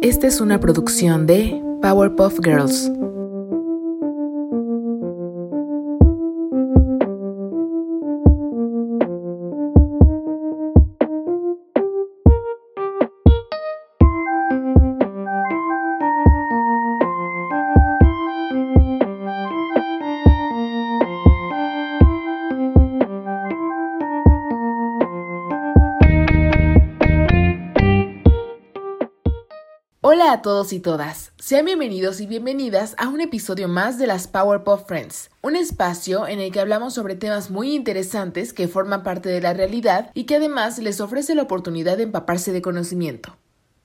Esta es una producción de Powerpuff Girls. A todos y todas, sean bienvenidos y bienvenidas a un episodio más de las Powerpuff Friends, un espacio en el que hablamos sobre temas muy interesantes que forman parte de la realidad y que además les ofrece la oportunidad de empaparse de conocimiento.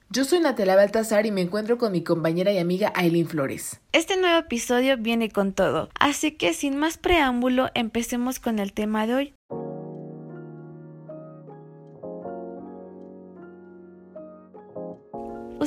Yo soy Natalia Baltazar y me encuentro con mi compañera y amiga Aileen Flores. Este nuevo episodio viene con todo, así que sin más preámbulo empecemos con el tema de hoy.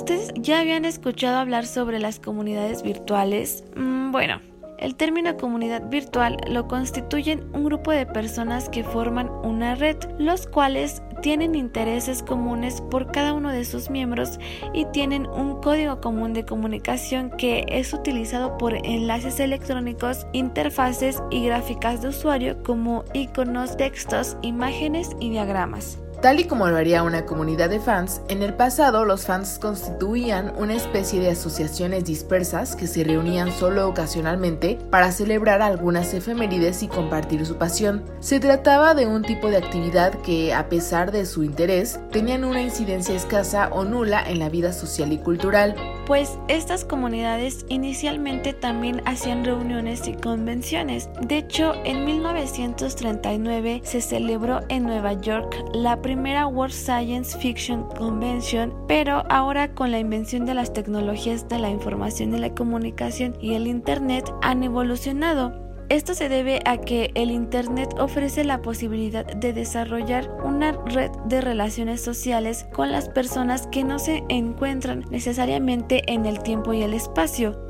¿Ustedes ya habían escuchado hablar sobre las comunidades virtuales? Mm, bueno, el término comunidad virtual lo constituyen un grupo de personas que forman una red, los cuales tienen intereses comunes por cada uno de sus miembros y tienen un código común de comunicación que es utilizado por enlaces electrónicos, interfaces y gráficas de usuario como iconos, textos, imágenes y diagramas. Tal y como lo haría una comunidad de fans, en el pasado los fans constituían una especie de asociaciones dispersas que se reunían solo ocasionalmente para celebrar algunas efemérides y compartir su pasión. Se trataba de un tipo de actividad que, a pesar de su interés, tenían una incidencia escasa o nula en la vida social y cultural. Pues estas comunidades inicialmente también hacían reuniones y convenciones. De hecho, en 1939 se celebró en Nueva York la primera World Science Fiction Convention, pero ahora con la invención de las tecnologías de la información y la comunicación y el Internet han evolucionado. Esto se debe a que el Internet ofrece la posibilidad de desarrollar una red de relaciones sociales con las personas que no se encuentran necesariamente en el tiempo y el espacio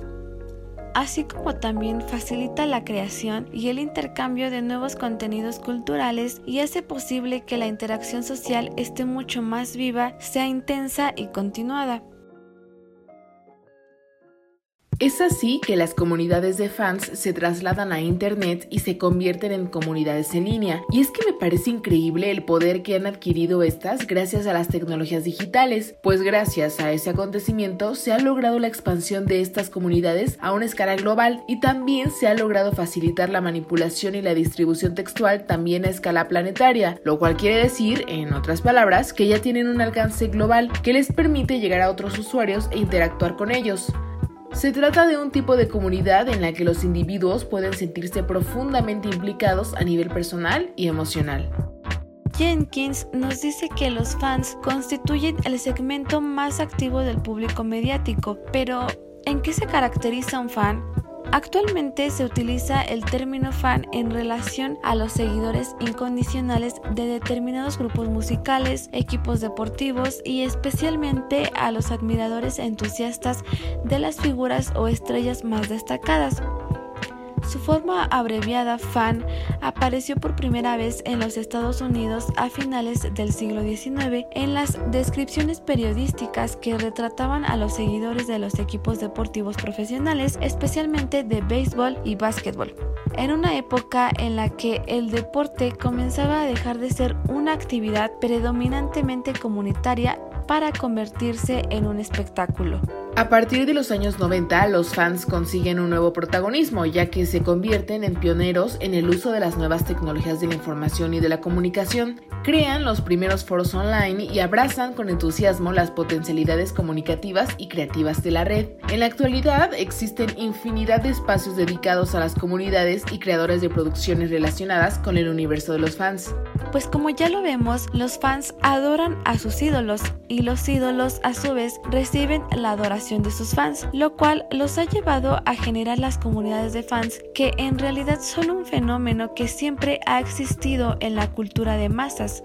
así como también facilita la creación y el intercambio de nuevos contenidos culturales y hace posible que la interacción social esté mucho más viva, sea intensa y continuada. Es así que las comunidades de fans se trasladan a Internet y se convierten en comunidades en línea. Y es que me parece increíble el poder que han adquirido estas gracias a las tecnologías digitales, pues gracias a ese acontecimiento se ha logrado la expansión de estas comunidades a una escala global y también se ha logrado facilitar la manipulación y la distribución textual también a escala planetaria, lo cual quiere decir, en otras palabras, que ya tienen un alcance global que les permite llegar a otros usuarios e interactuar con ellos. Se trata de un tipo de comunidad en la que los individuos pueden sentirse profundamente implicados a nivel personal y emocional. Jenkins nos dice que los fans constituyen el segmento más activo del público mediático, pero ¿en qué se caracteriza un fan? Actualmente se utiliza el término fan en relación a los seguidores incondicionales de determinados grupos musicales, equipos deportivos y especialmente a los admiradores entusiastas de las figuras o estrellas más destacadas. Su forma abreviada fan apareció por primera vez en los Estados Unidos a finales del siglo XIX en las descripciones periodísticas que retrataban a los seguidores de los equipos deportivos profesionales, especialmente de béisbol y básquetbol. En una época en la que el deporte comenzaba a dejar de ser una actividad predominantemente comunitaria para convertirse en un espectáculo. A partir de los años 90, los fans consiguen un nuevo protagonismo, ya que se convierten en pioneros en el uso de las nuevas tecnologías de la información y de la comunicación, crean los primeros foros online y abrazan con entusiasmo las potencialidades comunicativas y creativas de la red. En la actualidad existen infinidad de espacios dedicados a las comunidades y creadores de producciones relacionadas con el universo de los fans. Pues como ya lo vemos, los fans adoran a sus ídolos y los ídolos a su vez reciben la adoración de sus fans, lo cual los ha llevado a generar las comunidades de fans que en realidad son un fenómeno que siempre ha existido en la cultura de masas.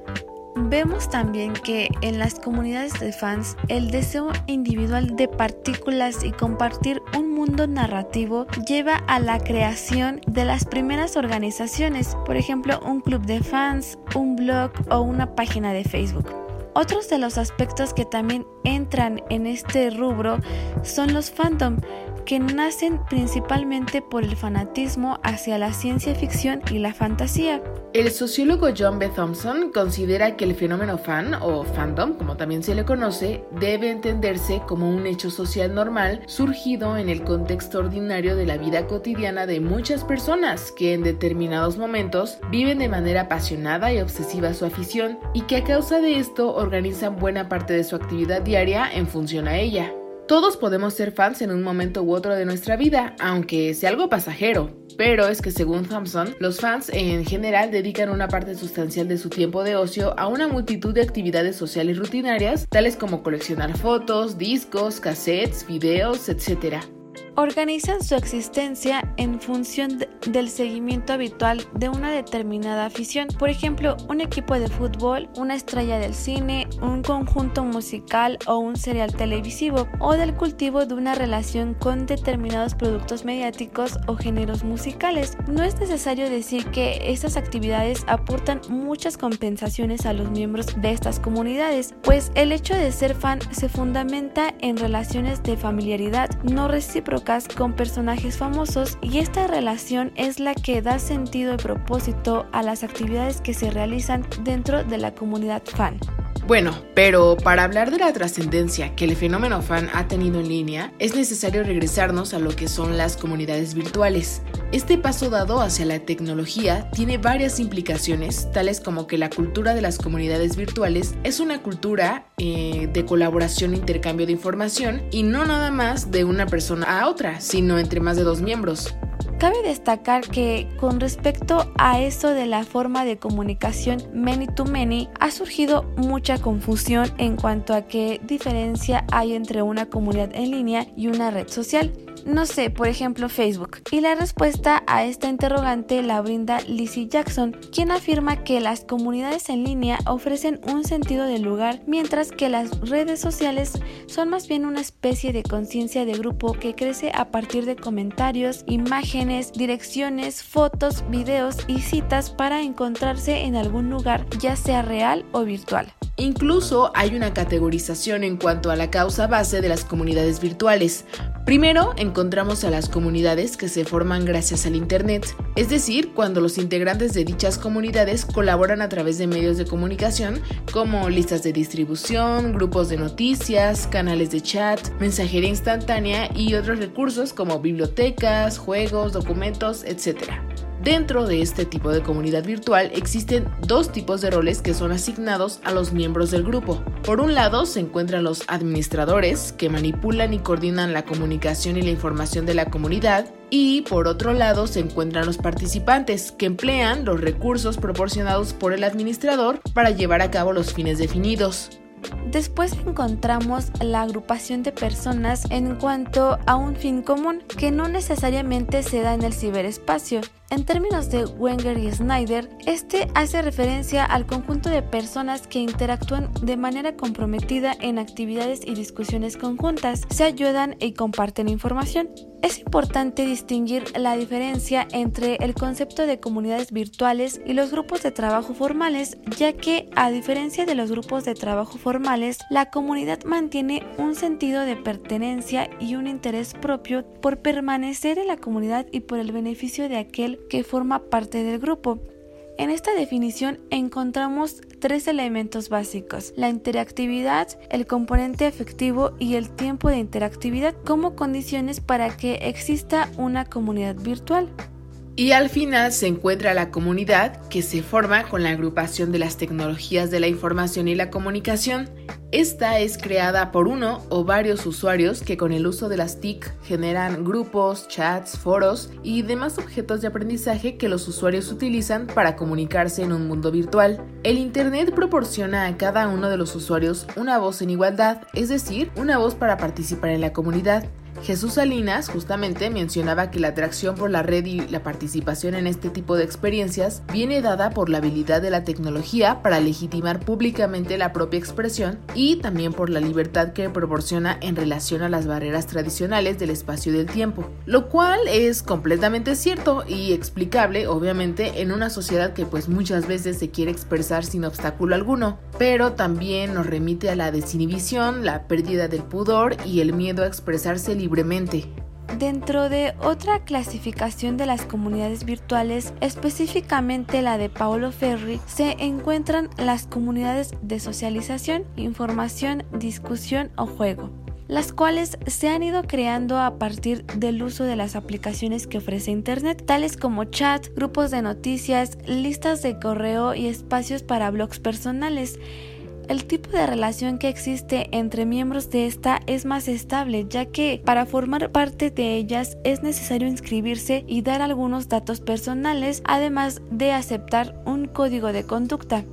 Vemos también que en las comunidades de fans el deseo individual de partículas y compartir un mundo narrativo lleva a la creación de las primeras organizaciones, por ejemplo un club de fans, un blog o una página de Facebook. Otros de los aspectos que también entran en este rubro son los fandom, que nacen principalmente por el fanatismo hacia la ciencia ficción y la fantasía. El sociólogo John B. Thompson considera que el fenómeno fan o fandom, como también se le conoce, debe entenderse como un hecho social normal surgido en el contexto ordinario de la vida cotidiana de muchas personas que en determinados momentos viven de manera apasionada y obsesiva su afición y que a causa de esto organizan buena parte de su actividad diaria en función a ella. Todos podemos ser fans en un momento u otro de nuestra vida, aunque sea algo pasajero. Pero es que según Thompson, los fans en general dedican una parte sustancial de su tiempo de ocio a una multitud de actividades sociales rutinarias, tales como coleccionar fotos, discos, cassettes, videos, etc organizan su existencia en función del seguimiento habitual de una determinada afición. Por ejemplo, un equipo de fútbol, una estrella del cine, un conjunto musical o un serial televisivo, o del cultivo de una relación con determinados productos mediáticos o géneros musicales. No es necesario decir que estas actividades aportan muchas compensaciones a los miembros de estas comunidades, pues el hecho de ser fan se fundamenta en relaciones de familiaridad no recíproca con personajes famosos y esta relación es la que da sentido y propósito a las actividades que se realizan dentro de la comunidad fan. Bueno, pero para hablar de la trascendencia que el fenómeno fan ha tenido en línea, es necesario regresarnos a lo que son las comunidades virtuales. Este paso dado hacia la tecnología tiene varias implicaciones, tales como que la cultura de las comunidades virtuales es una cultura eh, de colaboración e intercambio de información y no nada más de una persona a otra, sino entre más de dos miembros. Cabe destacar que con respecto a eso de la forma de comunicación many to many, ha surgido mucha confusión en cuanto a qué diferencia hay entre una comunidad en línea y una red social no sé, por ejemplo Facebook. Y la respuesta a esta interrogante la brinda Lizzie Jackson, quien afirma que las comunidades en línea ofrecen un sentido de lugar, mientras que las redes sociales son más bien una especie de conciencia de grupo que crece a partir de comentarios, imágenes, direcciones, fotos, videos y citas para encontrarse en algún lugar, ya sea real o virtual. Incluso hay una categorización en cuanto a la causa base de las comunidades virtuales. Primero, encontramos a las comunidades que se forman gracias al Internet, es decir, cuando los integrantes de dichas comunidades colaboran a través de medios de comunicación como listas de distribución, grupos de noticias, canales de chat, mensajería instantánea y otros recursos como bibliotecas, juegos, documentos, etc. Dentro de este tipo de comunidad virtual existen dos tipos de roles que son asignados a los miembros del grupo. Por un lado se encuentran los administradores, que manipulan y coordinan la comunicación y la información de la comunidad, y por otro lado se encuentran los participantes, que emplean los recursos proporcionados por el administrador para llevar a cabo los fines definidos. Después encontramos la agrupación de personas en cuanto a un fin común que no necesariamente se da en el ciberespacio, en términos de Wenger y Snyder, este hace referencia al conjunto de personas que interactúan de manera comprometida en actividades y discusiones conjuntas, se ayudan y comparten información. Es importante distinguir la diferencia entre el concepto de comunidades virtuales y los grupos de trabajo formales, ya que, a diferencia de los grupos de trabajo formales, la comunidad mantiene un sentido de pertenencia y un interés propio por permanecer en la comunidad y por el beneficio de aquel que forma parte del grupo. En esta definición encontramos tres elementos básicos, la interactividad, el componente afectivo y el tiempo de interactividad como condiciones para que exista una comunidad virtual. Y al final se encuentra la comunidad que se forma con la agrupación de las tecnologías de la información y la comunicación. Esta es creada por uno o varios usuarios que con el uso de las TIC generan grupos, chats, foros y demás objetos de aprendizaje que los usuarios utilizan para comunicarse en un mundo virtual. El Internet proporciona a cada uno de los usuarios una voz en igualdad, es decir, una voz para participar en la comunidad Jesús Salinas justamente mencionaba que la atracción por la red y la participación en este tipo de experiencias viene dada por la habilidad de la tecnología para legitimar públicamente la propia expresión y también por la libertad que proporciona en relación a las barreras tradicionales del espacio y del tiempo, lo cual es completamente cierto y explicable obviamente en una sociedad que pues muchas veces se quiere expresar sin obstáculo alguno, pero también nos remite a la desinhibición, la pérdida del pudor y el miedo a expresarse libremente. Dentro de otra clasificación de las comunidades virtuales, específicamente la de Paolo Ferri, se encuentran las comunidades de socialización, información, discusión o juego las cuales se han ido creando a partir del uso de las aplicaciones que ofrece Internet, tales como chat, grupos de noticias, listas de correo y espacios para blogs personales el tipo de relación que existe entre miembros de esta es más estable, ya que para formar parte de ellas es necesario inscribirse y dar algunos datos personales, además de aceptar un código de conducta.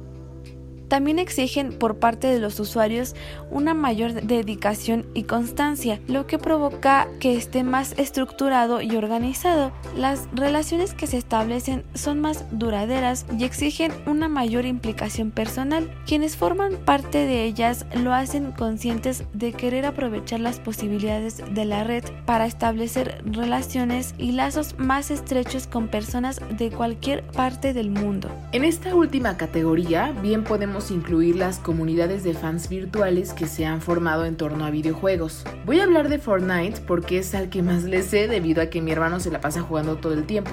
También exigen por parte de los usuarios una mayor dedicación y constancia, lo que provoca que esté más estructurado y organizado. Las relaciones que se establecen son más duraderas y exigen una mayor implicación personal. Quienes forman parte de ellas lo hacen conscientes de querer aprovechar las posibilidades de la red para establecer relaciones y lazos más estrechos con personas de cualquier parte del mundo. En esta última categoría bien podemos incluir las comunidades de fans virtuales que se han formado en torno a videojuegos. Voy a hablar de Fortnite porque es al que más le sé debido a que mi hermano se la pasa jugando todo el tiempo.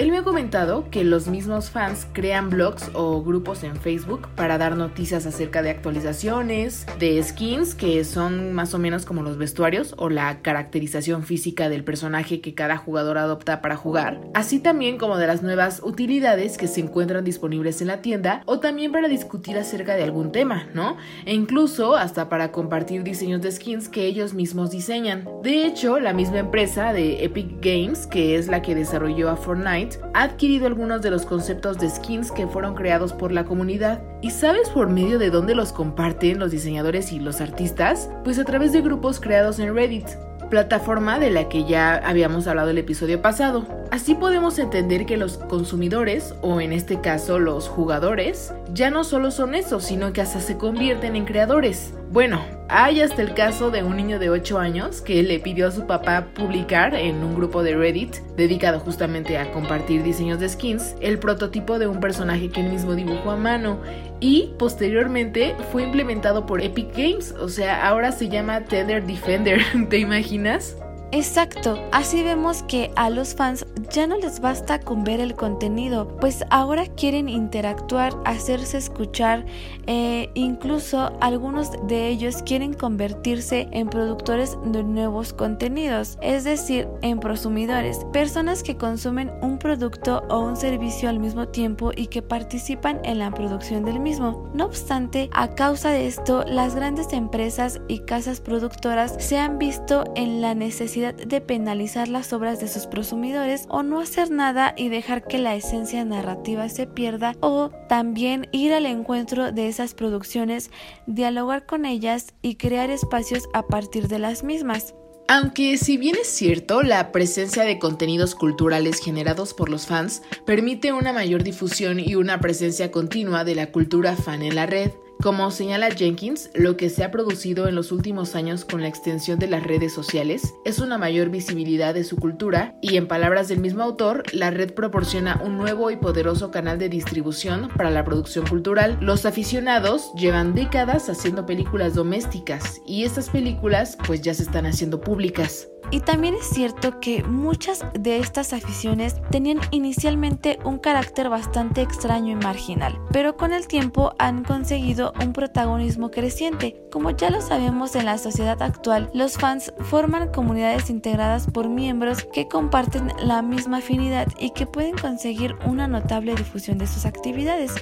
Él me ha comentado que los mismos fans crean blogs o grupos en Facebook para dar noticias acerca de actualizaciones, de skins, que son más o menos como los vestuarios o la caracterización física del personaje que cada jugador adopta para jugar, así también como de las nuevas utilidades que se encuentran disponibles en la tienda o también para discutir acerca de algún tema, ¿no? E incluso hasta para compartir diseños de skins que ellos mismos diseñan. De hecho, la misma empresa de Epic Games, que es la que desarrolló a Fortnite, ha adquirido algunos de los conceptos de skins que fueron creados por la comunidad. ¿Y sabes por medio de dónde los comparten los diseñadores y los artistas? Pues a través de grupos creados en Reddit plataforma de la que ya habíamos hablado el episodio pasado. Así podemos entender que los consumidores, o en este caso los jugadores, ya no solo son eso, sino que hasta se convierten en creadores. Bueno, hay hasta el caso de un niño de 8 años que le pidió a su papá publicar en un grupo de Reddit dedicado justamente a compartir diseños de skins el prototipo de un personaje que él mismo dibujó a mano y posteriormente fue implementado por Epic Games, o sea, ahora se llama Tether Defender, ¿te imaginas? Exacto, así vemos que a los fans ya no les basta con ver el contenido, pues ahora quieren interactuar, hacerse escuchar, e incluso algunos de ellos quieren convertirse en productores de nuevos contenidos, es decir, en prosumidores, personas que consumen un producto o un servicio al mismo tiempo y que participan en la producción del mismo. No obstante, a causa de esto, las grandes empresas y casas productoras se han visto en la necesidad de penalizar las obras de sus prosumidores o no hacer nada y dejar que la esencia narrativa se pierda o también ir al encuentro de esas producciones, dialogar con ellas y crear espacios a partir de las mismas. Aunque si bien es cierto, la presencia de contenidos culturales generados por los fans permite una mayor difusión y una presencia continua de la cultura fan en la red, como señala Jenkins, lo que se ha producido en los últimos años con la extensión de las redes sociales es una mayor visibilidad de su cultura y, en palabras del mismo autor, la red proporciona un nuevo y poderoso canal de distribución para la producción cultural. Los aficionados llevan décadas haciendo películas domésticas y estas películas pues ya se están haciendo públicas. Y también es cierto que muchas de estas aficiones tenían inicialmente un carácter bastante extraño y marginal, pero con el tiempo han conseguido un protagonismo creciente. Como ya lo sabemos en la sociedad actual, los fans forman comunidades integradas por miembros que comparten la misma afinidad y que pueden conseguir una notable difusión de sus actividades.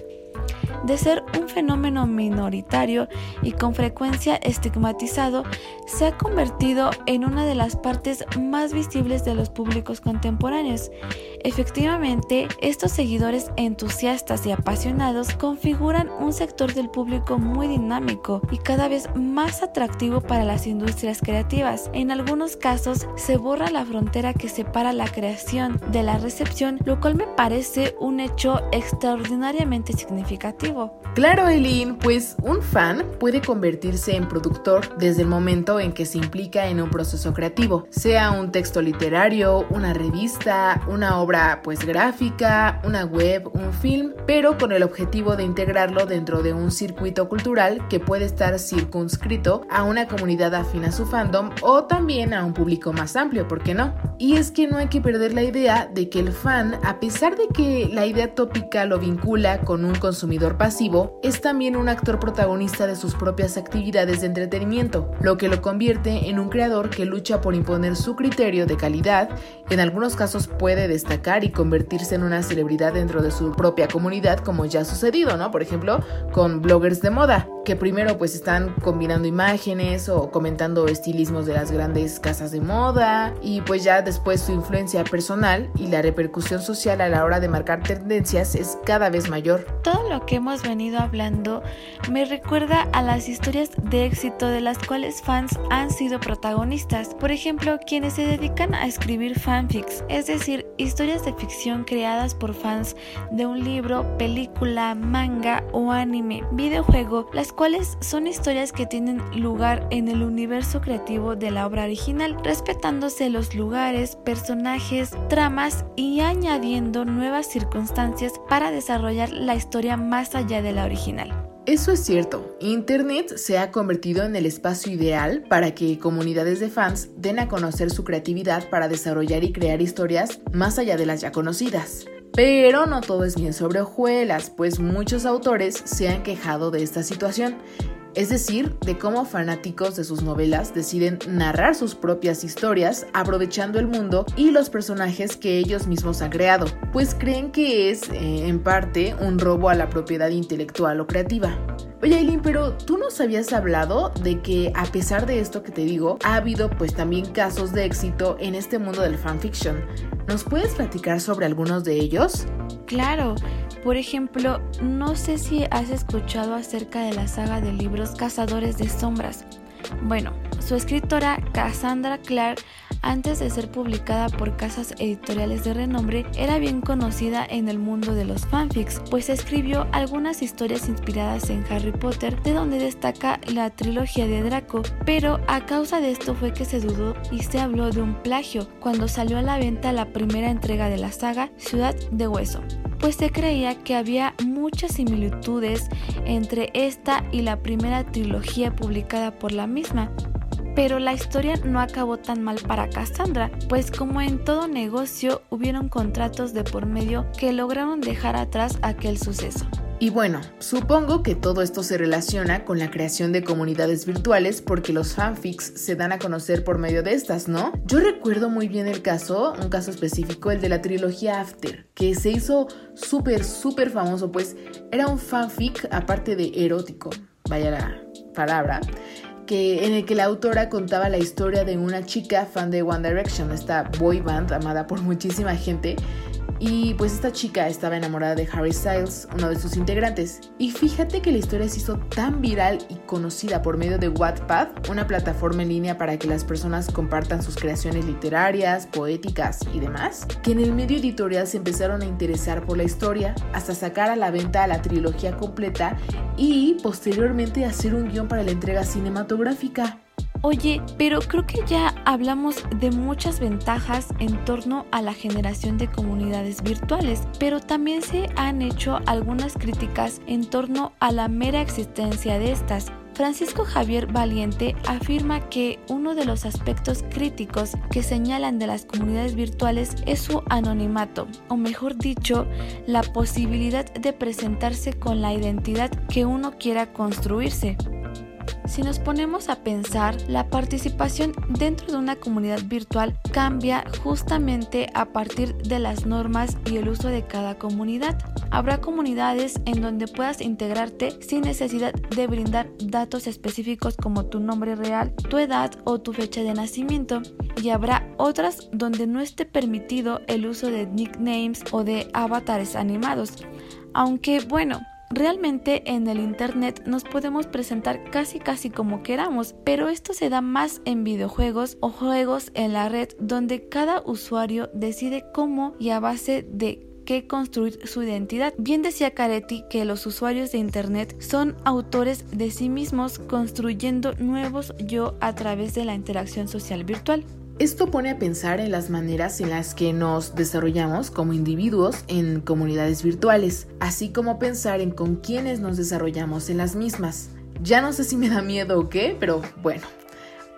De ser un fenómeno minoritario y con frecuencia estigmatizado, se ha convertido en una de las partes más visibles de los públicos contemporáneos. Efectivamente, estos seguidores entusiastas y apasionados configuran un sector del público muy dinámico y cada vez más atractivo para las industrias creativas. En algunos casos se borra la frontera que separa la creación de la recepción, lo cual me parece un hecho extraordinariamente significativo. Claro, Eileen, pues un fan puede convertirse en productor desde el momento en que se implica en un proceso creativo, sea un texto literario, una revista, una obra pues gráfica, una web, un film, pero con el objetivo de integrarlo dentro de un circuito cultural que puede estar circunscrito a una comunidad afín a su fandom o también a un público más amplio, ¿por qué no? Y es que no hay que perder la idea de que el fan, a pesar de que la idea tópica lo vincula con un consumidor pasivo, es también un actor protagonista de sus propias actividades de entretenimiento, lo que lo convierte en un creador que lucha por imponer su criterio de calidad, en algunos casos puede destacar y convertirse en una celebridad dentro de su propia comunidad, como ya ha sucedido, ¿no? Por ejemplo, con bloggers de moda, que primero pues están combinando imágenes o comentando estilismos de las grandes casas de moda y pues ya después su influencia personal y la repercusión social a la hora de marcar tendencias es cada vez mayor. Todo lo que hemos venido hablando me recuerda a las historias de éxito de las cuales fans han sido protagonistas. Por ejemplo, quienes se dedican a escribir fanfics, es decir, historias de ficción creadas por fans de un libro, película, manga o anime, videojuego, las cuales son historias que tienen lugar en el universo creativo de la obra original, respetándose los lugares, personajes, tramas y añadiendo nuevas circunstancias para desarrollar la historia más allá de la original. Eso es cierto, Internet se ha convertido en el espacio ideal para que comunidades de fans den a conocer su creatividad para desarrollar y crear historias más allá de las ya conocidas. Pero no todo es bien sobre hojuelas, pues muchos autores se han quejado de esta situación es decir, de cómo fanáticos de sus novelas deciden narrar sus propias historias aprovechando el mundo y los personajes que ellos mismos han creado, pues creen que es, eh, en parte, un robo a la propiedad intelectual o creativa. Oye Aileen, pero tú nos habías hablado de que a pesar de esto que te digo, ha habido pues también casos de éxito en este mundo del fanfiction. ¿Nos puedes platicar sobre algunos de ellos? Claro, por ejemplo, no sé si has escuchado acerca de la saga de libros Cazadores de Sombras. Bueno, su escritora Cassandra Clark, antes de ser publicada por casas editoriales de renombre, era bien conocida en el mundo de los fanfics, pues escribió algunas historias inspiradas en Harry Potter, de donde destaca la trilogía de Draco, pero a causa de esto fue que se dudó y se habló de un plagio cuando salió a la venta la primera entrega de la saga Ciudad de Hueso pues se creía que había muchas similitudes entre esta y la primera trilogía publicada por la misma. Pero la historia no acabó tan mal para Cassandra, pues como en todo negocio hubieron contratos de por medio que lograron dejar atrás aquel suceso. Y bueno, supongo que todo esto se relaciona con la creación de comunidades virtuales porque los fanfics se dan a conocer por medio de estas, ¿no? Yo recuerdo muy bien el caso, un caso específico, el de la trilogía After, que se hizo súper, súper famoso, pues era un fanfic aparte de erótico, vaya la palabra, que, en el que la autora contaba la historia de una chica fan de One Direction, esta boy band amada por muchísima gente, y pues esta chica estaba enamorada de Harry Styles, uno de sus integrantes. Y fíjate que la historia se hizo tan viral y conocida por medio de Wattpad, una plataforma en línea para que las personas compartan sus creaciones literarias, poéticas y demás, que en el medio editorial se empezaron a interesar por la historia hasta sacar a la venta la trilogía completa y posteriormente hacer un guion para la entrega cinematográfica. Oye, pero creo que ya hablamos de muchas ventajas en torno a la generación de comunidades virtuales, pero también se han hecho algunas críticas en torno a la mera existencia de estas. Francisco Javier Valiente afirma que uno de los aspectos críticos que señalan de las comunidades virtuales es su anonimato, o mejor dicho, la posibilidad de presentarse con la identidad que uno quiera construirse. Si nos ponemos a pensar, la participación dentro de una comunidad virtual cambia justamente a partir de las normas y el uso de cada comunidad. Habrá comunidades en donde puedas integrarte sin necesidad de brindar datos específicos como tu nombre real, tu edad o tu fecha de nacimiento y habrá otras donde no esté permitido el uso de nicknames o de avatares animados. Aunque bueno, Realmente en el Internet nos podemos presentar casi casi como queramos, pero esto se da más en videojuegos o juegos en la red donde cada usuario decide cómo y a base de qué construir su identidad. Bien decía Caretti que los usuarios de Internet son autores de sí mismos construyendo nuevos yo a través de la interacción social virtual. Esto pone a pensar en las maneras en las que nos desarrollamos como individuos en comunidades virtuales, así como pensar en con quiénes nos desarrollamos en las mismas. Ya no sé si me da miedo o qué, pero bueno,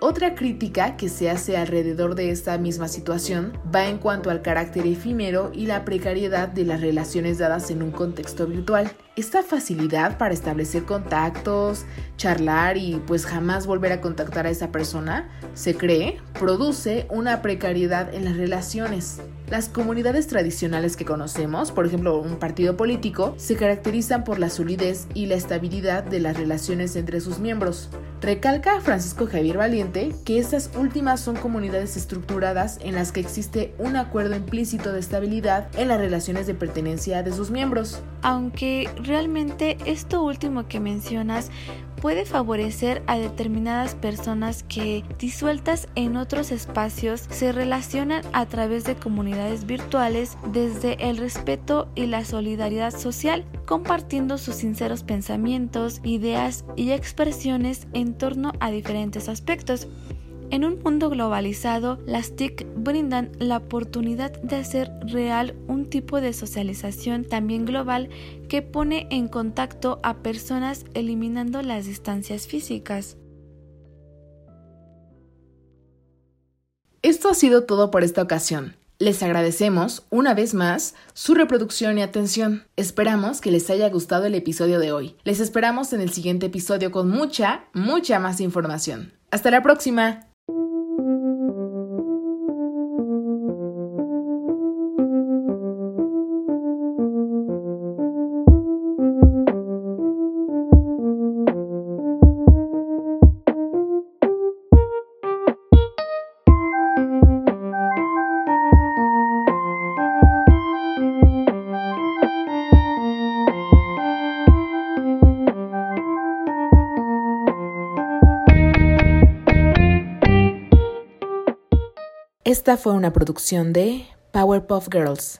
otra crítica que se hace alrededor de esta misma situación va en cuanto al carácter efímero y la precariedad de las relaciones dadas en un contexto virtual. Esta facilidad para establecer contactos, charlar y pues jamás volver a contactar a esa persona, se cree, produce una precariedad en las relaciones. Las comunidades tradicionales que conocemos, por ejemplo un partido político, se caracterizan por la solidez y la estabilidad de las relaciones entre sus miembros. Recalca Francisco Javier Valiente que estas últimas son comunidades estructuradas en las que existe un acuerdo implícito de estabilidad en las relaciones de pertenencia de sus miembros. Aunque realmente esto último que mencionas puede favorecer a determinadas personas que, disueltas en otros espacios, se relacionan a través de comunidades virtuales desde el respeto y la solidaridad social, compartiendo sus sinceros pensamientos, ideas y expresiones en torno a diferentes aspectos. En un mundo globalizado, las TIC brindan la oportunidad de hacer real un tipo de socialización también global que pone en contacto a personas eliminando las distancias físicas. Esto ha sido todo por esta ocasión. Les agradecemos, una vez más, su reproducción y atención. Esperamos que les haya gustado el episodio de hoy. Les esperamos en el siguiente episodio con mucha, mucha más información. Hasta la próxima. Esta fue una producción de Powerpuff Girls.